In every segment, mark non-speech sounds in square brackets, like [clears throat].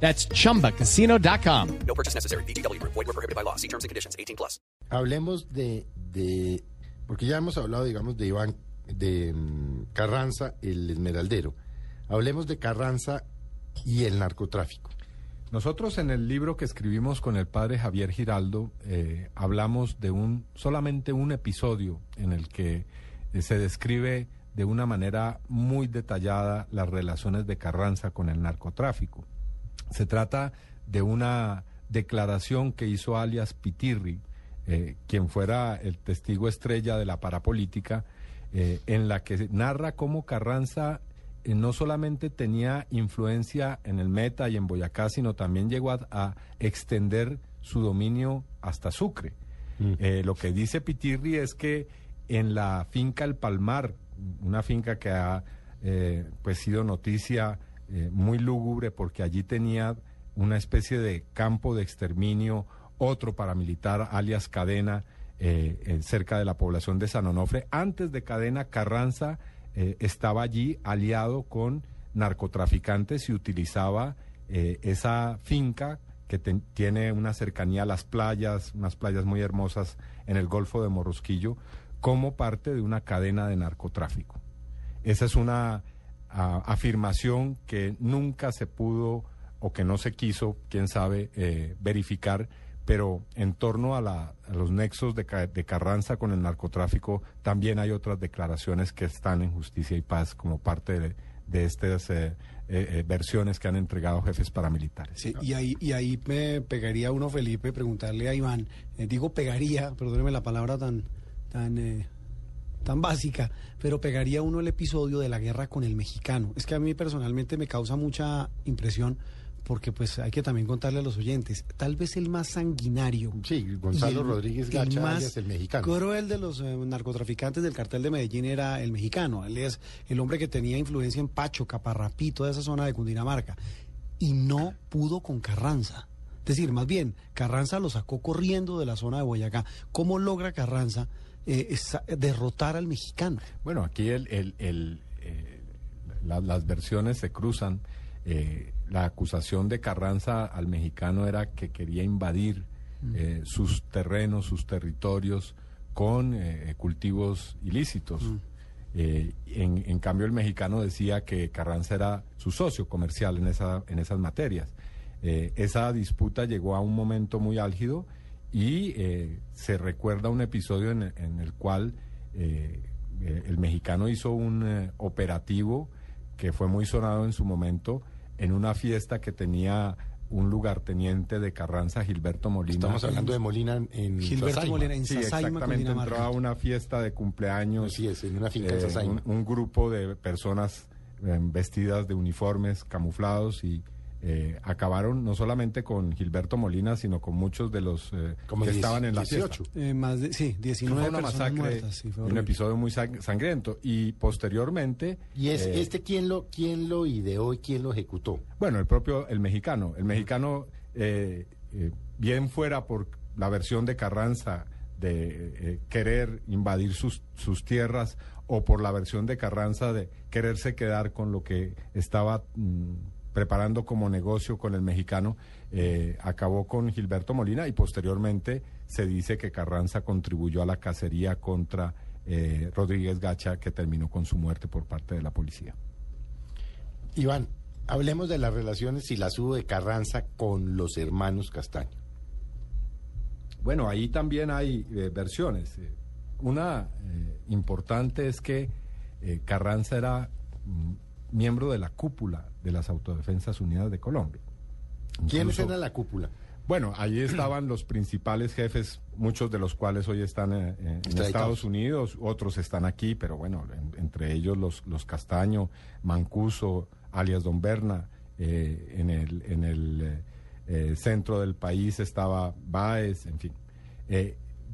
That's chumbacasino.com. No purchase necessary. BGW. Void were prohibited by law. See terms and conditions. 18 plus. Hablemos de, de, porque ya hemos hablado, digamos, de Iván, de mm, Carranza, el esmeraldero. Hablemos de Carranza y el narcotráfico. Nosotros en el libro que escribimos con el padre Javier Giraldo eh, hablamos de un solamente un episodio en el que eh, se describe de una manera muy detallada las relaciones de Carranza con el narcotráfico. Se trata de una declaración que hizo alias Pitirri, eh, quien fuera el testigo estrella de la parapolítica, eh, en la que narra cómo Carranza eh, no solamente tenía influencia en el Meta y en Boyacá, sino también llegó a, a extender su dominio hasta Sucre. Eh, lo que dice Pitirri es que en la finca El Palmar, una finca que ha pues sido noticia eh, muy lúgubre porque allí tenía una especie de campo de exterminio, otro paramilitar alias Cadena, eh, cerca de la población de San Onofre. Antes de Cadena, Carranza eh, estaba allí aliado con narcotraficantes y utilizaba esa finca que tiene una cercanía a las playas, unas playas muy hermosas en el Golfo de Morrosquillo, como parte de una cadena de narcotráfico. Esa es una afirmación que nunca se pudo o que no se quiso, quién sabe, eh, verificar, pero en torno a, la- los nexos de, de Carranza con el narcotráfico, también hay otras declaraciones que están en Justicia y Paz como parte de, de estas eh, eh, eh, versiones que han entregado jefes paramilitares. Sí, y ahí, y ahí me pegaría uno, Felipe, preguntarle a Iván, digo pegaría, perdóneme la palabra tan, tan, tan básica, pero pegaría uno el episodio de la guerra con el mexicano. Es que a mí personalmente me causa mucha impresión porque pues hay que también contarle a los oyentes, tal vez el más sanguinario. Sí, Gonzalo el- Rodríguez Gacha, alias el mexicano. cruel de los eh, narcotraficantes del cartel de Medellín era el mexicano. Él es el hombre que tenía influencia en Pacho, Caparrapí, toda esa zona de Cundinamarca. Y no pudo con Carranza. Es decir, más bien, Carranza lo sacó corriendo de la zona de Boyacá. ¿Cómo logra Carranza eh, derrotar al mexicano? Bueno, aquí el, el- el, eh, la- las versiones se cruzan. Eh, la acusación de Carranza al mexicano era que quería invadir eh, sus terrenos, sus territorios con eh, cultivos ilícitos. Eh, en, en cambio, el mexicano decía que Carranza era su socio comercial en, esa, en esas materias. Eh, esa disputa llegó a un momento muy álgido y eh, se recuerda un episodio en, en el cual eh, eh, el mexicano hizo un eh, operativo que fue muy sonado en su momento en una fiesta que tenía un lugarteniente de Carranza, Gilberto Molina. Estamos hablando de Molina en- Gilberto Sasaima. Molina en Sí, exactamente. Entró a una fiesta de cumpleaños. Así es, en una finca en eh, Sasaima. un, un grupo de personas eh, vestidas de uniformes camuflados y eh, acabaron no solamente con Gilberto Molina, sino con muchos de los eh, Como que estaban en la 18. fiesta. Eh, más de, sí, 19 Fue una personas masacre, muertas. sí, fue un episodio muy sang- sangriento. Y posteriormente... ¿Y es eh, este quién lo, quién lo ideó y quién lo ejecutó? Bueno, el propio, el mexicano. El mexicano, eh, eh, bien fuera por la versión de Carranza de eh, querer invadir sus, sus tierras o por la versión de Carranza de quererse quedar con lo que estaba mm, preparando como negocio con el mexicano, eh, acabó con Gilberto Molina y posteriormente se dice que Carranza contribuyó a la cacería contra eh, Rodríguez Gacha que terminó con su muerte por parte de la policía. Iván, hablemos de las relaciones y las hubo de Carranza con los hermanos Castaño. Bueno, ahí también hay eh, versiones. Una importante es que Carranza era mm, miembro de la cúpula de las Autodefensas Unidas de Colombia. ¿Quiénes Incluso- eran la cúpula? Bueno, allí [clears throat] estaban los principales jefes, muchos de los cuales hoy están eh, eh, en. Estados Unidos, otros están aquí, pero bueno, en- entre ellos los, los Castaño, Mancuso, alias Don Berna, eh, en el, en el eh, centro del país estaba Báez, en fin.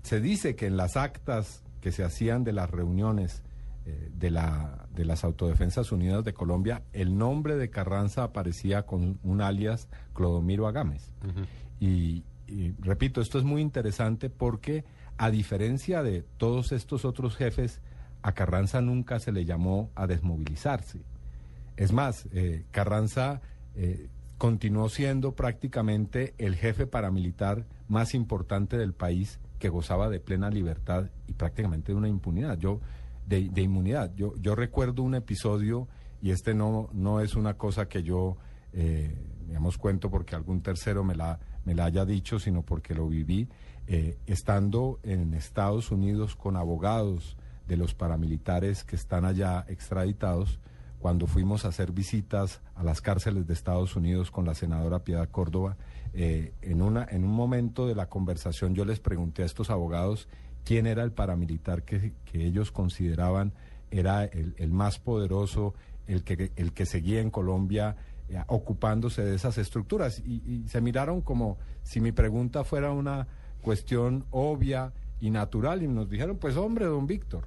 Se dice que en las actas que se hacían de las reuniones eh, de, la, de las Autodefensas Unidas de Colombia, el nombre de Carranza aparecía con un alias Clodomiro Agames. y, y repito, esto es muy interesante porque a diferencia de todos estos otros jefes, a Carranza nunca se le llamó a desmovilizarse. Es más, eh, Carranza eh, continuó siendo prácticamente el jefe paramilitar más importante del país que gozaba de plena libertad y prácticamente de una impunidad. Yo, de, de inmunidad. Yo, yo recuerdo un episodio, y este no, no es una cosa que yo, eh, digamos, cuento porque algún tercero me la, me la haya dicho, sino porque lo viví, eh, estando en Estados Unidos con abogados de los paramilitares que están allá extraditados, cuando fuimos a hacer visitas a las cárceles de Estados Unidos con la senadora Piedad Córdoba, eh, en, una, en un momento de la conversación yo les pregunté a estos abogados quién era el paramilitar que, que ellos consideraban era el, el, más poderoso, el que, el que seguía en Colombia eh, ocupándose de esas estructuras. Y, y se miraron como si mi pregunta fuera una cuestión obvia y natural y nos dijeron, pues hombre, don Víctor,